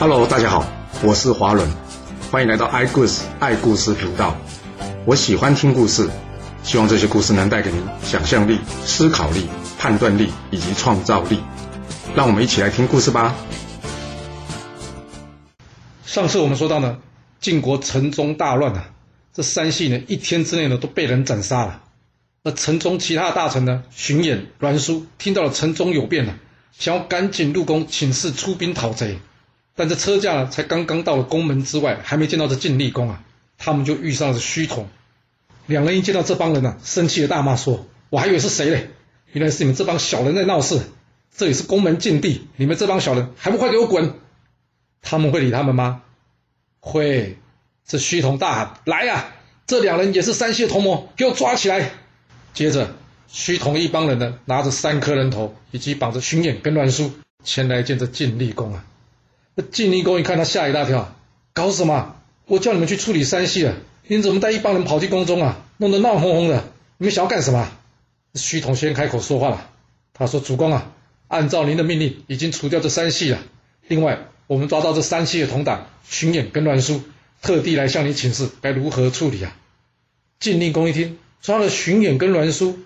Hello，大家好，我是华伦，欢迎来到爱故事爱故事频道。我喜欢听故事，希望这些故事能带给您想象力、思考力、判断力以及创造力。让我们一起来听故事吧。上次我们说到呢，晋国城中大乱啊，这三系呢一天之内呢都被人斩杀了。那城中其他大臣呢，荀偃、栾书听到了城中有变了，想要赶紧入宫请示出兵讨贼。但这车驾才刚刚到了宫门之外，还没见到这晋厉公啊，他们就遇上了胥童。两人一见到这帮人呢，生气的大骂说：“我还以为是谁嘞，原来是你们这帮小人在闹事。这里是宫门禁地，你们这帮小人还不快给我滚！”他们会理他们吗？会。这胥童大喊：“来呀！这两人也是山西的同谋，给我抓起来！”接着，胥童一帮人呢，拿着三颗人头以及绑着荀偃跟栾书前来见这晋厉公啊。晋厉公一看，他吓一大跳，搞什么？我叫你们去处理山西了，你怎么带一帮人跑进宫中啊？弄得闹哄哄的，你们想要干什么？胥童先开口说话了，他说：“主公啊，按照您的命令，已经除掉这三系了。另外，我们抓到这三系的同党荀偃跟栾书。”特地来向你请示，该如何处理啊？晋令公一听，抓了荀偃跟栾书，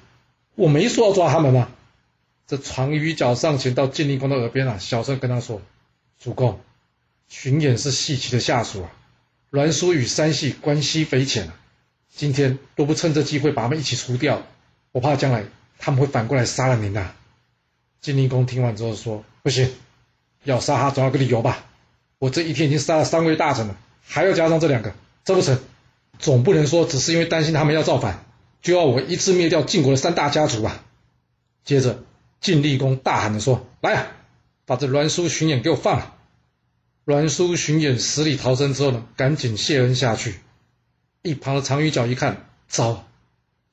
我没说要抓他们吗？这传鱼角上前到晋令公的耳边啊，小声跟他说：“主公，荀偃是细齐的下属啊，栾书与三系关系匪浅啊，今天若不趁这机会把他们一起除掉，我怕将来他们会反过来杀了您呐。”晋令公听完之后说：“不行，要杀他总要个理由吧？我这一天已经杀了三位大臣了。”还要加上这两个，这不成，总不能说只是因为担心他们要造反，就要我一次灭掉晋国的三大家族吧？接着，晋厉公大喊着说：“来啊，把这栾书、巡演给我放了！”栾书、巡演死里逃生之后呢，赶紧谢恩下去。一旁的常于角一看，糟，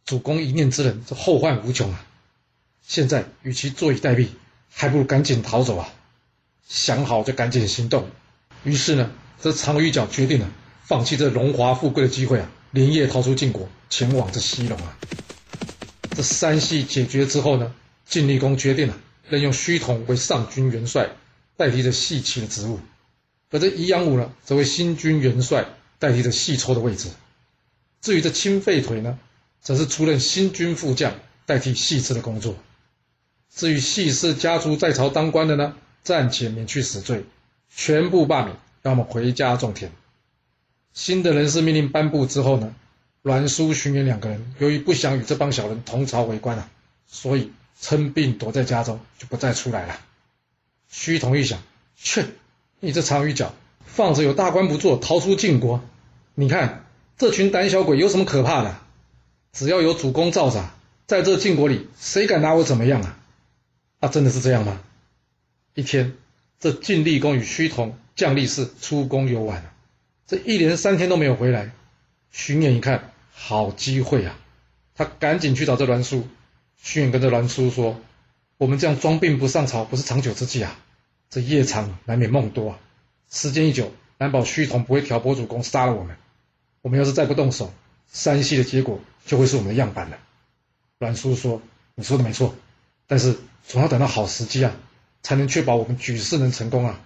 主公一念之仁，这后患无穷啊！现在与其坐以待毙，还不如赶紧逃走啊！想好就赶紧行动。于是呢。这常于角决定了放弃这荣华富贵的机会啊，连夜逃出晋国，前往这西戎啊。这三系解决之后呢，晋厉公决定了任用虚同为上军元帅，代替着细齐的职务；而这宜阳武呢，则为新军元帅，代替着细抽的位置。至于这清废腿呢，则是出任新军副将，代替细次的工作。至于细氏家族在朝当官的呢，暂且免去死罪，全部罢免。让我们回家种田。新的人事命令颁布之后呢，栾书、荀偃两个人由于不想与这帮小人同朝为官啊，所以称病躲在家中，就不再出来了。胥童一想，切，你这长于脚，放着有大官不做，逃出晋国。你看这群胆小鬼有什么可怕的？只要有主公罩着，在这晋国里，谁敢拿我怎么样啊？啊，真的是这样吗？一天，这晋厉公与胥童。将力士出宫游玩这一连三天都没有回来。巡演一看，好机会啊！他赶紧去找这栾书。荀偃跟着栾叔说：“我们这样装病不上朝，不是长久之计啊！这夜长难免梦多啊，时间一久，难保胥童不会挑拨主公杀了我们。我们要是再不动手，山西的结果就会是我们的样板了。”栾叔说：“你说的没错，但是总要等到好时机啊，才能确保我们举事能成功啊。”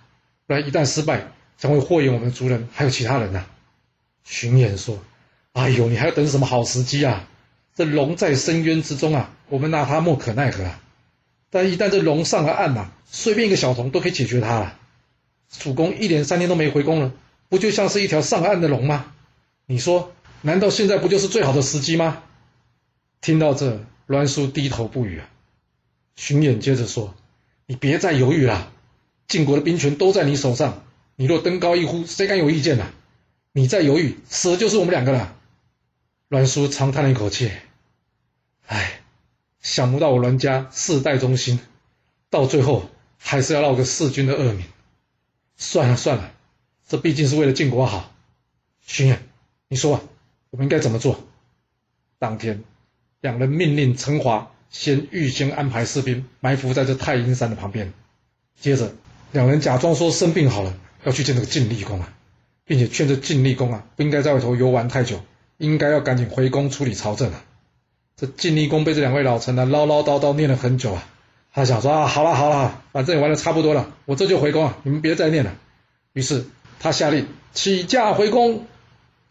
不然一旦失败，将会祸延我们的族人，还有其他人呐。荀偃说：“哎呦，你还要等什么好时机啊？这龙在深渊之中啊，我们拿他莫可奈何啊。但一旦这龙上了岸呐，随便一个小童都可以解决他了。主公一连三天都没回宫了，不就像是一条上岸的龙吗？你说，难道现在不就是最好的时机吗？”听到这，栾书低头不语啊。荀偃接着说：“你别再犹豫了。”晋国的兵权都在你手上，你若登高一呼，谁敢有意见呢？你再犹豫，死的就是我们两个了。栾书长叹了一口气，唉，想不到我栾家世代忠心，到最后还是要落个弑君的恶名。算了算了，这毕竟是为了晋国好。荀偃，你说我们应该怎么做？当天，两人命令陈华先预先安排士兵埋伏在这太阴山的旁边，接着。两人假装说生病好了，要去见这个晋厉公啊，并且劝这晋厉公啊，不应该在外头游玩太久，应该要赶紧回宫处理朝政啊。这晋厉公被这两位老臣呢唠唠叨叨念了很久啊，他想说啊，好了好了，反正也玩的差不多了，我这就回宫啊，你们别再念了。于是他下令起驾回宫。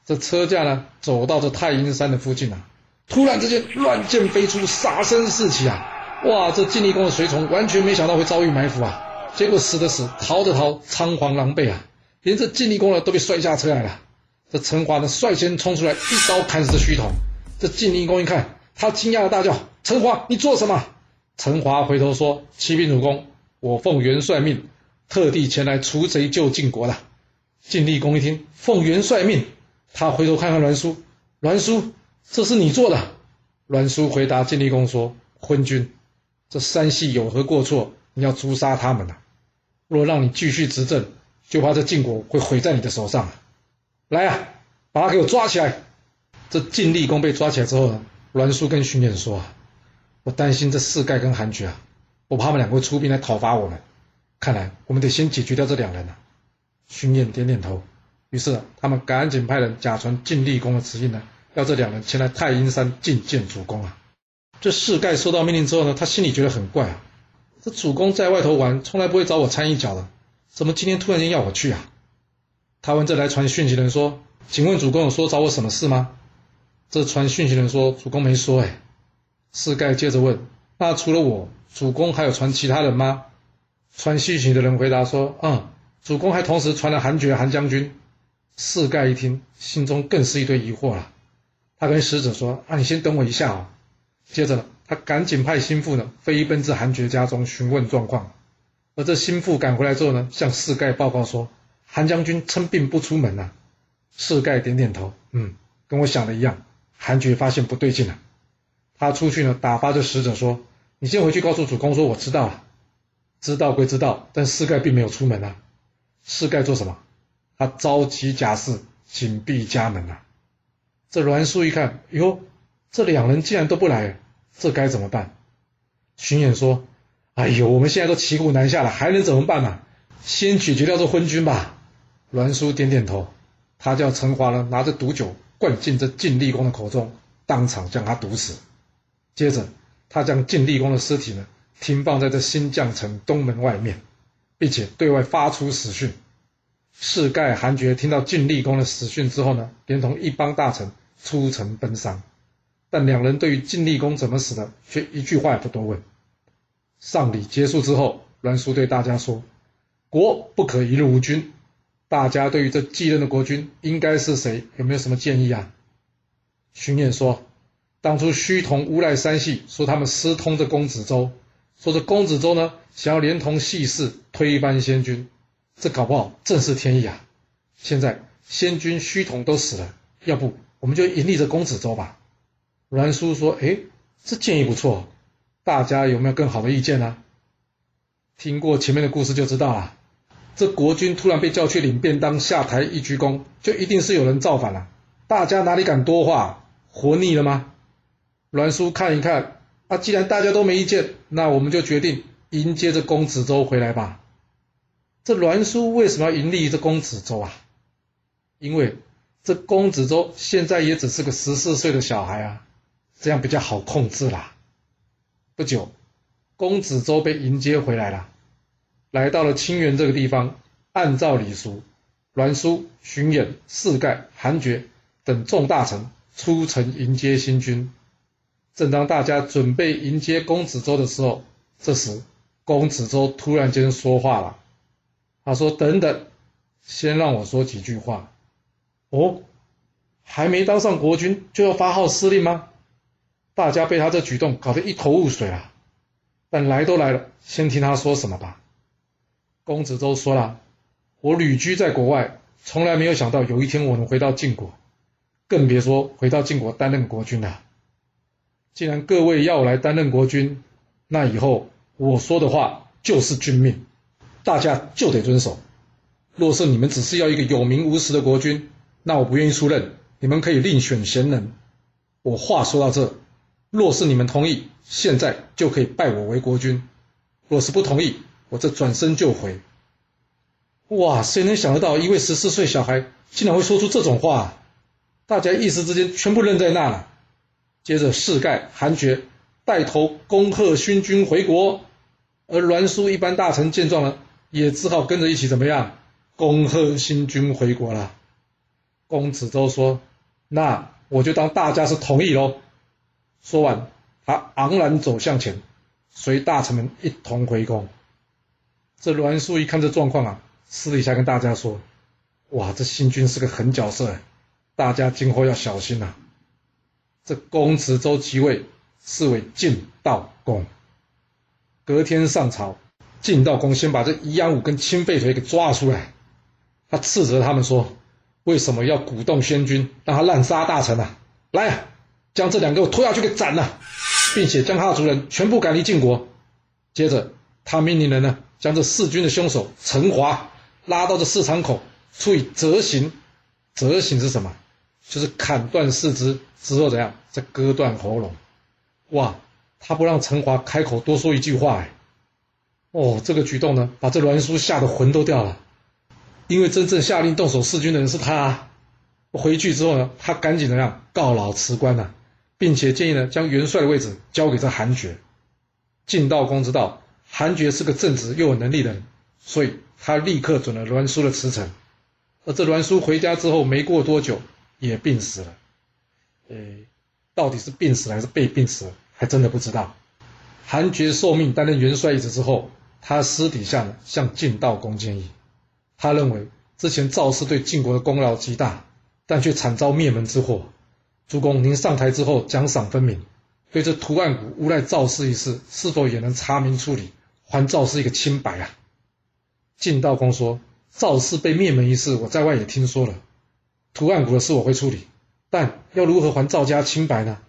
这车驾呢，走到这太阴山的附近啊，突然之间乱箭飞出，杀声四起啊！哇，这晋厉公的随从完全没想到会遭遇埋伏啊，结果死的死，逃的逃，仓皇狼狈啊！连这晋厉公呢都被摔下车来了。这陈华呢率先冲出来，一刀砍死虚统。这晋厉公一看，他惊讶的大叫：“陈华，你做什么？”陈华回头说：“启禀主公，我奉元帅命，特地前来除贼救晋国的。”晋厉公一听，奉元帅命。他回头看看栾书，栾书，这是你做的？栾书回答晋厉公说：“昏君，这三系有何过错？你要诛杀他们呐！若让你继续执政，就怕这晋国会毁在你的手上。来啊，把他给我抓起来！”这晋厉公被抓起来之后呢，栾书跟荀偃说：“啊，我担心这四盖跟韩厥啊，我怕他们两个会出兵来讨伐我们。看来我们得先解决掉这两人啊。”荀偃点点头。于是他们赶紧派人假传晋厉公的旨意呢，要这两人前来太阴山觐见主公啊。这世盖收到命令之后呢，他心里觉得很怪啊。这主公在外头玩，从来不会找我掺一脚的，怎么今天突然间要我去啊？他问这来传讯息的人说：“请问主公有说找我什么事吗？”这传讯息的人说：“主公没说。”哎，世盖接着问：“那除了我，主公还有传其他人吗？”传讯息的人回答说：“嗯，主公还同时传了韩厥、韩将军。”四盖一听，心中更是一堆疑惑了。他跟使者说：“啊，你先等我一下啊。”接着呢，他赶紧派心腹呢飞奔至韩厥家中询问状况。而这心腹赶回来之后呢，向四盖报告说：“韩将军称病不出门呐。”世盖点点头，嗯，跟我想的一样。韩厥发现不对劲了，他出去呢打发这使者说：“你先回去告诉主公说我知道了。”知道归知道，但四盖并没有出门啊。四盖做什么？他召集甲士，紧闭家门啊！这栾书一看，哟，这两人竟然都不来，这该怎么办？荀偃说：“哎呦，我们现在都骑虎难下了，还能怎么办呢？先解决掉这昏君吧。”栾书点点头，他叫陈华呢，拿着毒酒灌进这晋厉公的口中，当场将他毒死。接着，他将晋厉公的尸体呢，停放在这新绛城东门外面，并且对外发出死讯。世盖、韩厥听到晋厉公的死讯之后呢，连同一帮大臣出城奔丧。但两人对于晋厉公怎么死的，却一句话也不多问。丧礼结束之后，栾书对大家说：“国不可一日无君。大家对于这继任的国君应该是谁，有没有什么建议啊？”荀偃说：“当初虚同诬赖三系，说他们私通这公子周，说这公子周呢，想要连同系氏推翻先君。”这搞不好正是天意啊！现在先君虚同都死了，要不我们就迎立这公子周吧？栾书说：“哎，这建议不错，大家有没有更好的意见呢？”听过前面的故事就知道了，这国君突然被叫去领便当、下台一鞠躬，就一定是有人造反了。大家哪里敢多话？活腻了吗？栾书看一看，啊，既然大家都没意见，那我们就决定迎接着公子周回来吧。这栾书为什么要迎立这公子周啊？因为这公子周现在也只是个十四岁的小孩啊，这样比较好控制啦。不久，公子周被迎接回来了，来到了清源这个地方，按照礼俗，栾书、荀偃、四盖、韩厥等众大臣出城迎接新君。正当大家准备迎接公子周的时候，这时公子周突然间说话了。他说：“等等，先让我说几句话。哦，还没当上国君就要发号施令吗？大家被他这举动搞得一头雾水啊！但来都来了，先听他说什么吧。”公子周说了：“我旅居在国外，从来没有想到有一天我能回到晋国，更别说回到晋国担任国君了。既然各位要我来担任国君，那以后我说的话就是君命。”大家就得遵守。若是你们只是要一个有名无实的国君，那我不愿意出任。你们可以另选贤人。我话说到这，若是你们同意，现在就可以拜我为国君；若是不同意，我这转身就回。哇，谁能想得到一位十四岁小孩竟然会说出这种话？大家一时之间全部愣在那了。接着，世盖、韩厥带头恭贺勋君回国，而栾书一般大臣见状了。也只好跟着一起怎么样？恭贺新君回国了。公子周说：“那我就当大家是同意喽。”说完，他昂然走向前，随大臣们一同回宫。这栾书一看这状况啊，私底下跟大家说：“哇，这新君是个狠角色，大家今后要小心呐。”这公子周即位，是为晋悼公。隔天上朝，晋悼公先把这宜阳武跟清废腿给抓出来，他斥责他们说：“为什么要鼓动先君，让他滥杀大臣啊？来啊，将这两个拖下去给斩了，并且将他的族人全部赶离晋国。”接着，他命令人呢，将这弑君的凶手陈华拉到这市场口，处以责刑。责刑是什么？就是砍断四肢之后怎样，再割断喉咙。哇！他不让陈华开口多说一句话，哎，哦，这个举动呢，把这栾书吓得魂都掉了。因为真正下令动手弑君的人是他。啊回去之后呢，他赶紧怎样告老辞官呐，并且建议呢，将元帅的位置交给这韩厥。晋悼公之道韩厥是个正直又有能力的人，所以他立刻准了栾书的辞呈。而这栾书回家之后没过多久也病死了。诶，到底是病死了还是被病死了？还真的不知道，韩厥受命担任元帅一职之后，他私底下呢向晋悼公建议，他认为之前赵氏对晋国的功劳极大，但却惨遭灭门之祸。主公，您上台之后奖赏分明，对这图案谷诬赖赵氏一事，是否也能查明处理，还赵氏一个清白啊？晋悼公说，赵氏被灭门一事，我在外也听说了，图案谷的事我会处理，但要如何还赵家清白呢？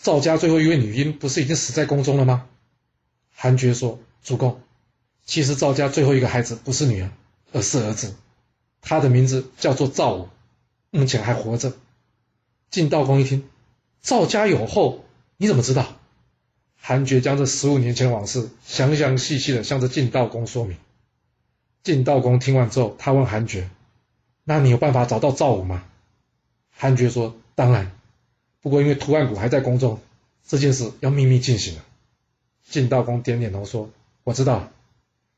赵家最后一位女婴不是已经死在宫中了吗？韩厥说：“主公，其实赵家最后一个孩子不是女儿，而是儿子，他的名字叫做赵武，目前还活着。”晋悼公一听，赵家有后，你怎么知道？韩厥将这十五年前往事详详细细的向着晋道公说明。晋道公听完之后，他问韩厥：“那你有办法找到赵武吗？”韩厥说：“当然。”不过，因为图案谷还在宫中，这件事要秘密进行。晋道公点点头说：“我知道，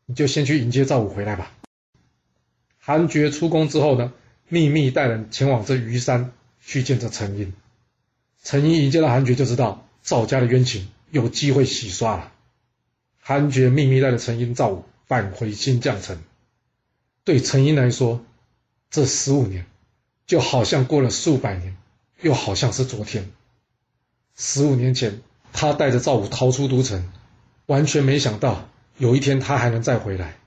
你就先去迎接赵武回来吧。”韩厥出宫之后呢，秘密带人前往这虞山去见这陈婴。陈婴一见到韩厥，就知道赵家的冤情有机会洗刷了。韩厥秘密带着陈英、赵武返回新绛城。对陈英来说，这十五年就好像过了数百年。又好像是昨天，十五年前，他带着赵武逃出都城，完全没想到有一天他还能再回来。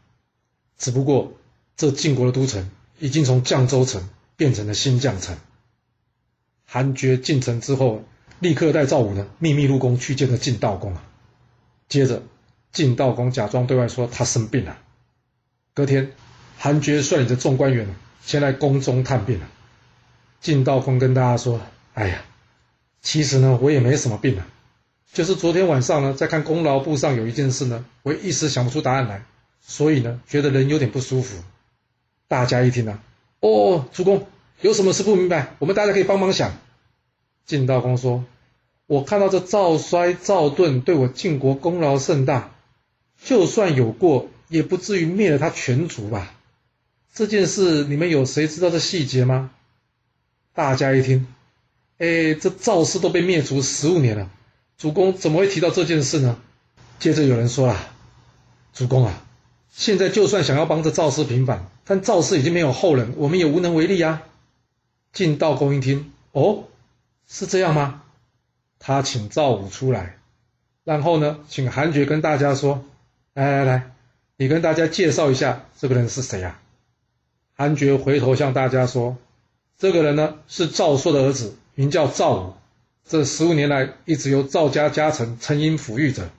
只不过，这晋国的都城已经从绛州城变成了新绛城。韩厥进城之后，立刻带赵武呢秘密入宫去见了晋悼公啊。接着，晋悼公假装对外说他生病了。隔天，韩厥率领着众官员前来宫中探病了。晋悼公跟大家说：“哎呀，其实呢，我也没什么病啊，就是昨天晚上呢，在看功劳簿上有一件事呢，我一时想不出答案来，所以呢，觉得人有点不舒服。”大家一听呢，哦，主公有什么事不明白，我们大家可以帮忙想。晋悼公说：“我看到这赵衰、赵盾对我晋国功劳甚大，就算有过，也不至于灭了他全族吧？这件事你们有谁知道这细节吗？”大家一听，哎，这赵氏都被灭族十五年了，主公怎么会提到这件事呢？接着有人说了，主公啊，现在就算想要帮着赵氏平反，但赵氏已经没有后人，我们也无能为力啊。晋悼公一听，哦，是这样吗？他请赵武出来，然后呢，请韩厥跟大家说，来来来，你跟大家介绍一下这个人是谁啊？韩厥回头向大家说。这个人呢是赵朔的儿子，名叫赵武。这十五年来一直由赵家家臣陈婴抚育着。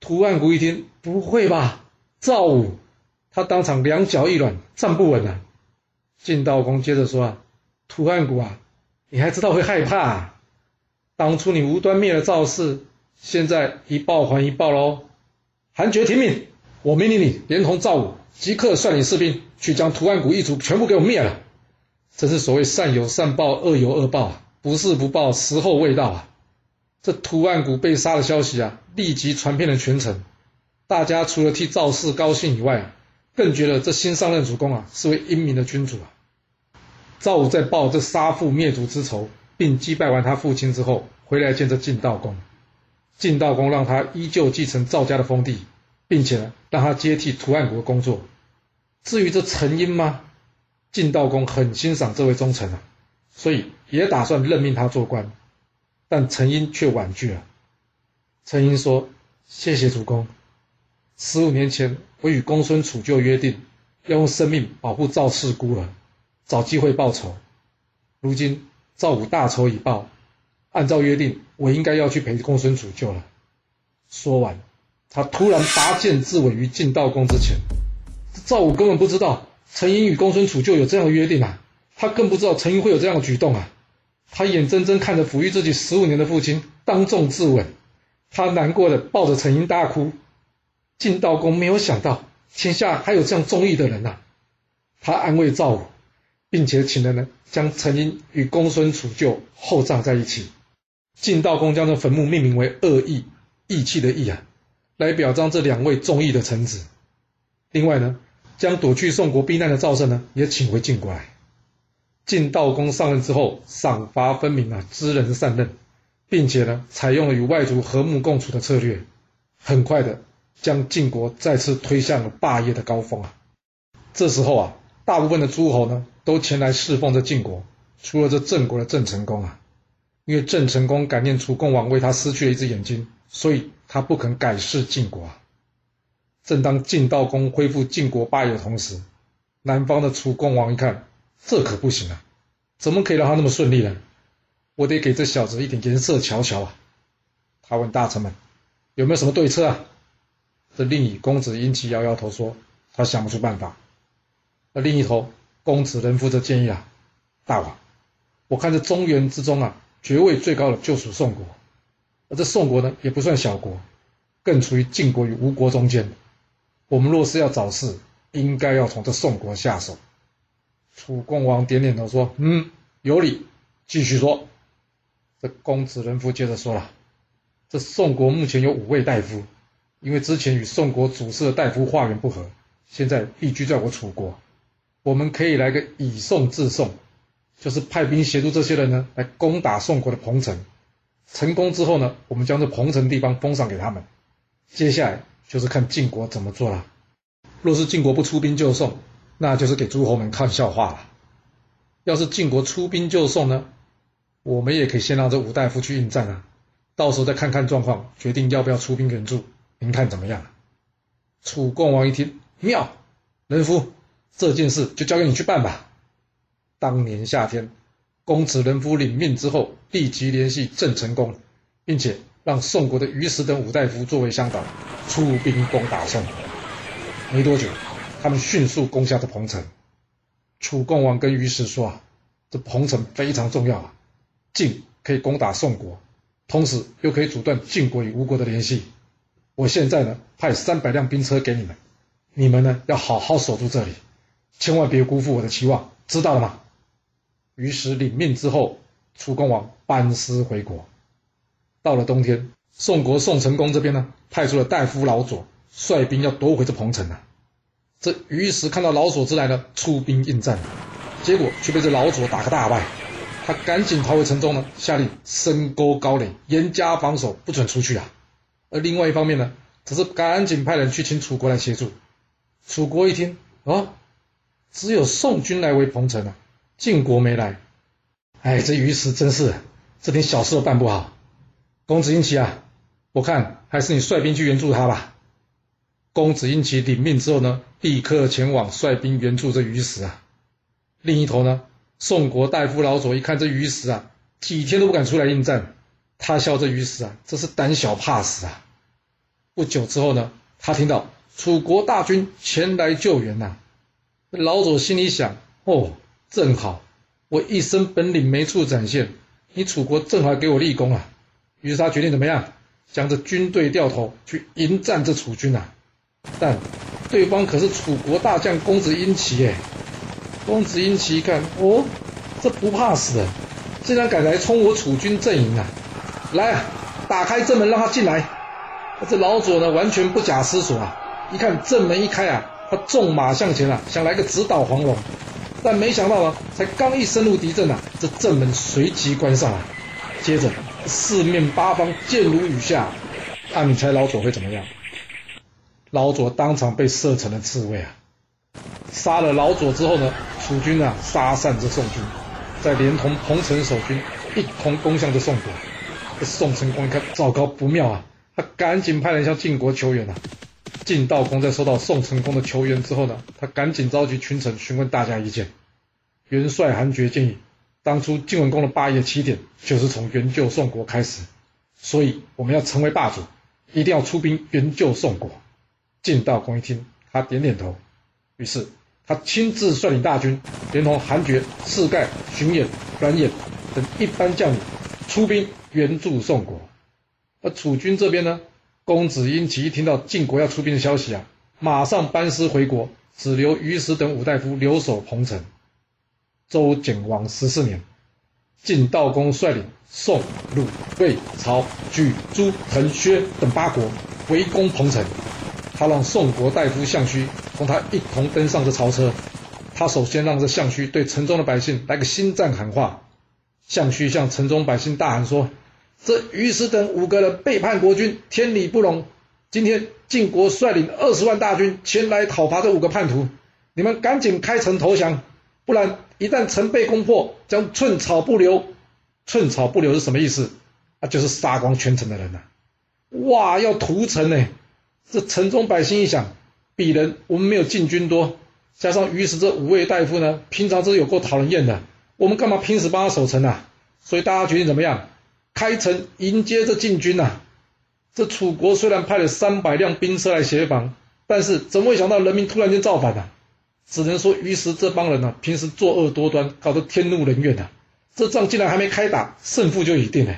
屠岸贾一听，不会吧？赵武，他当场两脚一软，站不稳了。晋悼公接着说：“啊，屠岸贾啊，你还知道会害怕？当初你无端灭了赵氏，现在一报还一报喽。韩厥听命，我命令你连同赵武，即刻率领士兵去将屠岸贾一族全部给我灭了。”这是所谓善有善报，恶有恶报，不是不报，时候未到啊！这图案谷被杀的消息啊，立即传遍了全城。大家除了替赵氏高兴以外，更觉得这新上任主公啊是位英明的君主啊。赵武在报这杀父灭族之仇，并击败完他父亲之后，回来见这晋悼公。晋悼公让他依旧继承赵家的封地，并且呢让他接替图案国工作。至于这陈英吗？晋悼公很欣赏这位忠臣啊，所以也打算任命他做官。但陈英却婉拒了。陈英说：“谢谢主公。十五年前，我与公孙杵臼约定，要用生命保护赵氏孤儿，找机会报仇。如今赵武大仇已报，按照约定，我应该要去陪公孙杵臼了。”说完，他突然拔剑自刎于晋悼公之前。赵武根本不知道陈英与公孙杵臼有这样的约定啊，他更不知道陈英会有这样的举动啊。他眼睁睁看着抚育自己十五年的父亲当众自刎，他难过的抱着陈英大哭。晋悼公没有想到天下还有这样忠义的人呐，他安慰赵武，并且请人呢将陈英与公孙杵臼厚葬在一起。晋悼公将这坟墓命名为“恶义”，义气的义啊，来表彰这两位忠义的臣子。另外呢，将躲去宋国避难的赵胜呢也请回晋国来。晋悼公上任之后，赏罚分明啊，知人善任，并且呢，采用了与外族和睦共处的策略，很快的将晋国再次推向了霸业的高峰啊。这时候啊，大部分的诸侯呢，都前来侍奉着晋国，除了这郑国的郑成功啊，因为郑成功感念楚共王为他失去了一只眼睛，所以他不肯改弑晋国啊。正当晋悼公恢复晋国霸业的同时，南方的楚共王一看。这可不行啊！怎么可以让他那么顺利呢？我得给这小子一点颜色瞧瞧啊！他问大臣们有没有什么对策啊？这另一公子殷齐摇摇头说他想不出办法。而另一头公子仁夫则建议啊，大王，我看这中原之中啊，爵位最高的就属宋国，而这宋国呢也不算小国，更处于晋国与吴国中间。我们若是要找事，应该要从这宋国下手。楚共王点点头说：“嗯，有理。继续说。”这公子仁夫接着说了：“这宋国目前有五位大夫，因为之前与宋国主事的大夫化缘不和，现在避居在我楚国。我们可以来个以宋制宋，就是派兵协助这些人呢，来攻打宋国的彭城。成功之后呢，我们将这彭城地方封赏给他们。接下来就是看晋国怎么做了。若是晋国不出兵救宋，”那就是给诸侯们看笑话了。要是晋国出兵救宋呢，我们也可以先让这五大夫去应战啊，到时候再看看状况，决定要不要出兵援助。您看怎么样？楚共王一听，妙，仁夫，这件事就交给你去办吧。当年夏天，公子仁夫领命之后，立即联系郑成功，并且让宋国的于石等五大夫作为向导，出兵攻打宋国。没多久。他们迅速攻下这彭城。楚共王跟于石说：“啊，这彭城非常重要啊，晋可以攻打宋国，同时又可以阻断晋国与吴国的联系。我现在呢，派三百辆兵车给你们，你们呢要好好守住这里，千万别辜负我的期望，知道了吗？”于是领命之后，楚共王班师回国。到了冬天，宋国宋成公这边呢，派出了大夫老左率兵要夺回这彭城啊。这于石看到老左之来呢，出兵应战，结果却被这老左打个大败。他赶紧逃回城中呢，下令深沟高垒，严加防守，不准出去啊。而另外一方面呢，则是赶紧派人去请楚国来协助。楚国一听，啊，只有宋军来围彭城啊，晋国没来。哎，这于石真是这点小事都办不好。公子英奇啊，我看还是你率兵去援助他吧。公子英奇领命之后呢，立刻前往率兵援助这于石啊。另一头呢，宋国大夫老左一看这于石啊，几天都不敢出来应战，他笑这于石啊，这是胆小怕死啊。不久之后呢，他听到楚国大军前来救援呐，老左心里想：哦，正好，我一身本领没处展现，你楚国正好给我立功啊。于是他决定怎么样，将这军队掉头去迎战这楚军啊。但对方可是楚国大将公子婴齐哎，公子英奇一看，哦，这不怕死的，竟然敢来冲我楚军阵营啊！来啊，打开正门让他进来。这老左呢，完全不假思索啊，一看正门一开啊，他纵马向前啊，想来个直捣黄龙，但没想到呢，才刚一深入敌阵啊，这阵门随即关上了。接着四面八方箭如雨下，那你猜老左会怎么样？老左当场被射成了刺猬啊！杀了老左之后呢，楚军啊杀散这宋军，再连同彭城守军一同攻向这宋国。这宋成功一看，糟糕不妙啊！他赶紧派人向晋国求援啊。晋悼公在收到宋成功的求援之后呢，他赶紧召集群臣询问大家意见。元帅韩厥建议，当初晋文公的霸业起点就是从援救宋国开始，所以我们要成为霸主，一定要出兵援救宋国。晋悼公一听，他点点头，于是他亲自率领大军，连同韩厥、士盖、荀偃、阮偃等一班将领出兵援助宋国。而楚军这边呢，公子婴齐一听到晋国要出兵的消息啊，马上班师回国，只留于石等五大夫留守彭城。周简王十四年，晋悼公率领宋、鲁、魏、曹、莒、朱、滕、薛等八国围攻彭城。他让宋国大夫项须同他一同登上这曹车。他首先让这项须对城中的百姓来个心战喊话。项须向城中百姓大喊说：“这于石等五个人背叛国君，天理不容。今天晋国率领二十万大军前来讨伐这五个叛徒，你们赶紧开城投降，不然一旦城被攻破，将寸草不留。寸草不留是什么意思？啊，就是杀光全城的人呐！哇，要屠城呢！”这城中百姓一想，鄙人我们没有晋军多，加上于是这五位大夫呢，平常是有够讨人厌的，我们干嘛拼死帮他守城啊？所以大家决定怎么样？开城迎接这晋军呐！这楚国虽然派了三百辆兵车来协防，但是怎么会想到人民突然间造反呢？只能说于是这帮人呢，平时作恶多端，搞得天怒人怨呐！这仗竟然还没开打，胜负就已定了。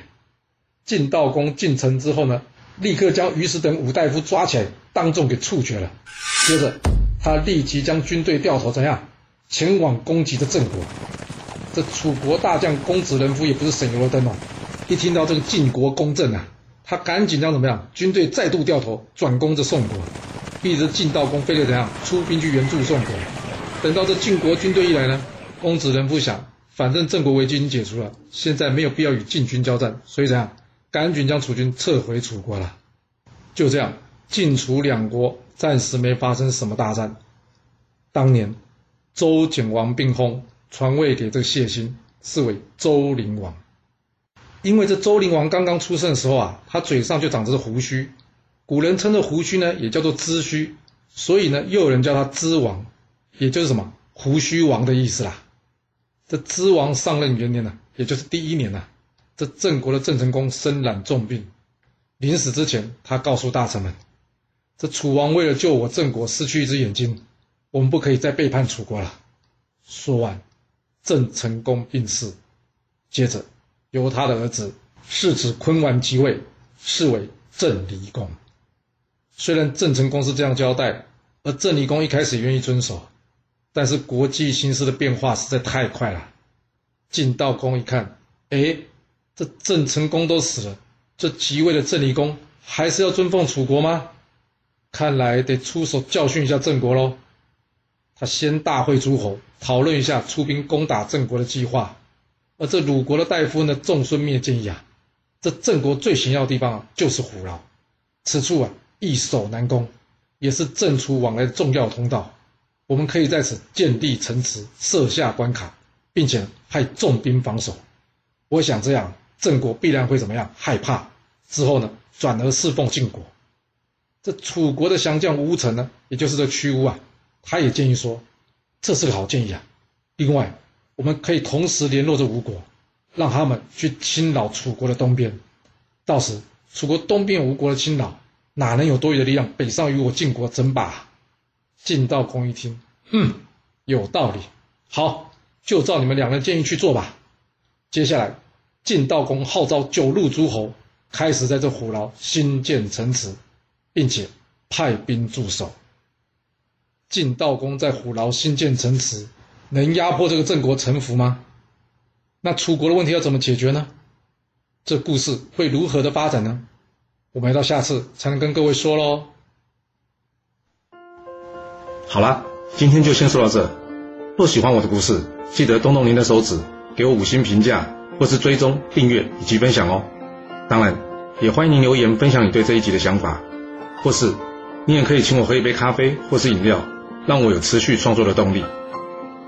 晋悼公进城之后呢？立刻将于石等五大夫抓起来，当众给处决了。接着，他立即将军队调头，怎样前往攻击的郑国？这楚国大将公子人夫也不是省油的灯哦。一听到这个晋国攻郑啊，他赶紧将怎么样？军队再度掉头，转攻这宋国，逼着晋悼公非得怎样出兵去援助宋国。等到这晋国军队一来呢，公子人夫想，反正郑国危机已经解除了，现在没有必要与晋军交战，所以怎样？赶紧将楚军撤回楚国了。就这样，晋楚两国暂时没发生什么大战。当年，周景王病薨，传位给这个谢欣，是为周灵王。因为这周灵王刚刚出生的时候啊，他嘴上就长着胡须，古人称这胡须呢，也叫做髭须，所以呢，又有人叫他髭王，也就是什么胡须王的意思啦。这髭王上任元年呢，也就是第一年呢。这郑国的郑成功身染重病，临死之前，他告诉大臣们：“这楚王为了救我郑国失去一只眼睛，我们不可以再背叛楚国了。”说完，郑成功病逝，接着由他的儿子世子昆丸即位，是为郑离公。虽然郑成功是这样交代，而郑离公一开始愿意遵守，但是国际形势的变化实在太快了。晋悼公一看，哎。这郑成功都死了，这即位的郑离公还是要尊奉楚国吗？看来得出手教训一下郑国喽。他先大会诸侯，讨论一下出兵攻打郑国的计划。而这鲁国的大夫呢，仲孙灭建议啊，这郑国最险要的地方啊，就是虎牢，此处啊易守难攻，也是郑楚往来的重要通道。我们可以在此建立城池，设下关卡，并且派重兵防守。我想这样。郑国必然会怎么样？害怕之后呢，转而侍奉晋国。这楚国的降将吴臣呢，也就是这屈巫啊，他也建议说，这是个好建议啊。另外，我们可以同时联络这吴国，让他们去侵扰楚国的东边。到时楚国东边吴国的侵扰，哪能有多余的力量北上与我晋国争霸？晋悼公一听，嗯，有道理。好，就照你们两人建议去做吧。接下来。晋悼公号召九路诸侯，开始在这虎牢新建城池，并且派兵驻守。晋悼公在虎牢新建城池，能压迫这个郑国臣服吗？那楚国的问题要怎么解决呢？这故事会如何的发展呢？我们要到下次才能跟各位说喽。好啦，今天就先说到这。若喜欢我的故事，记得动动您的手指，给我五星评价，或是追踪、订阅以及分享哦。当然，也欢迎您留言分享你对这一集的想法，或是你也可以请我喝一杯咖啡或是饮料，让我有持续创作的动力。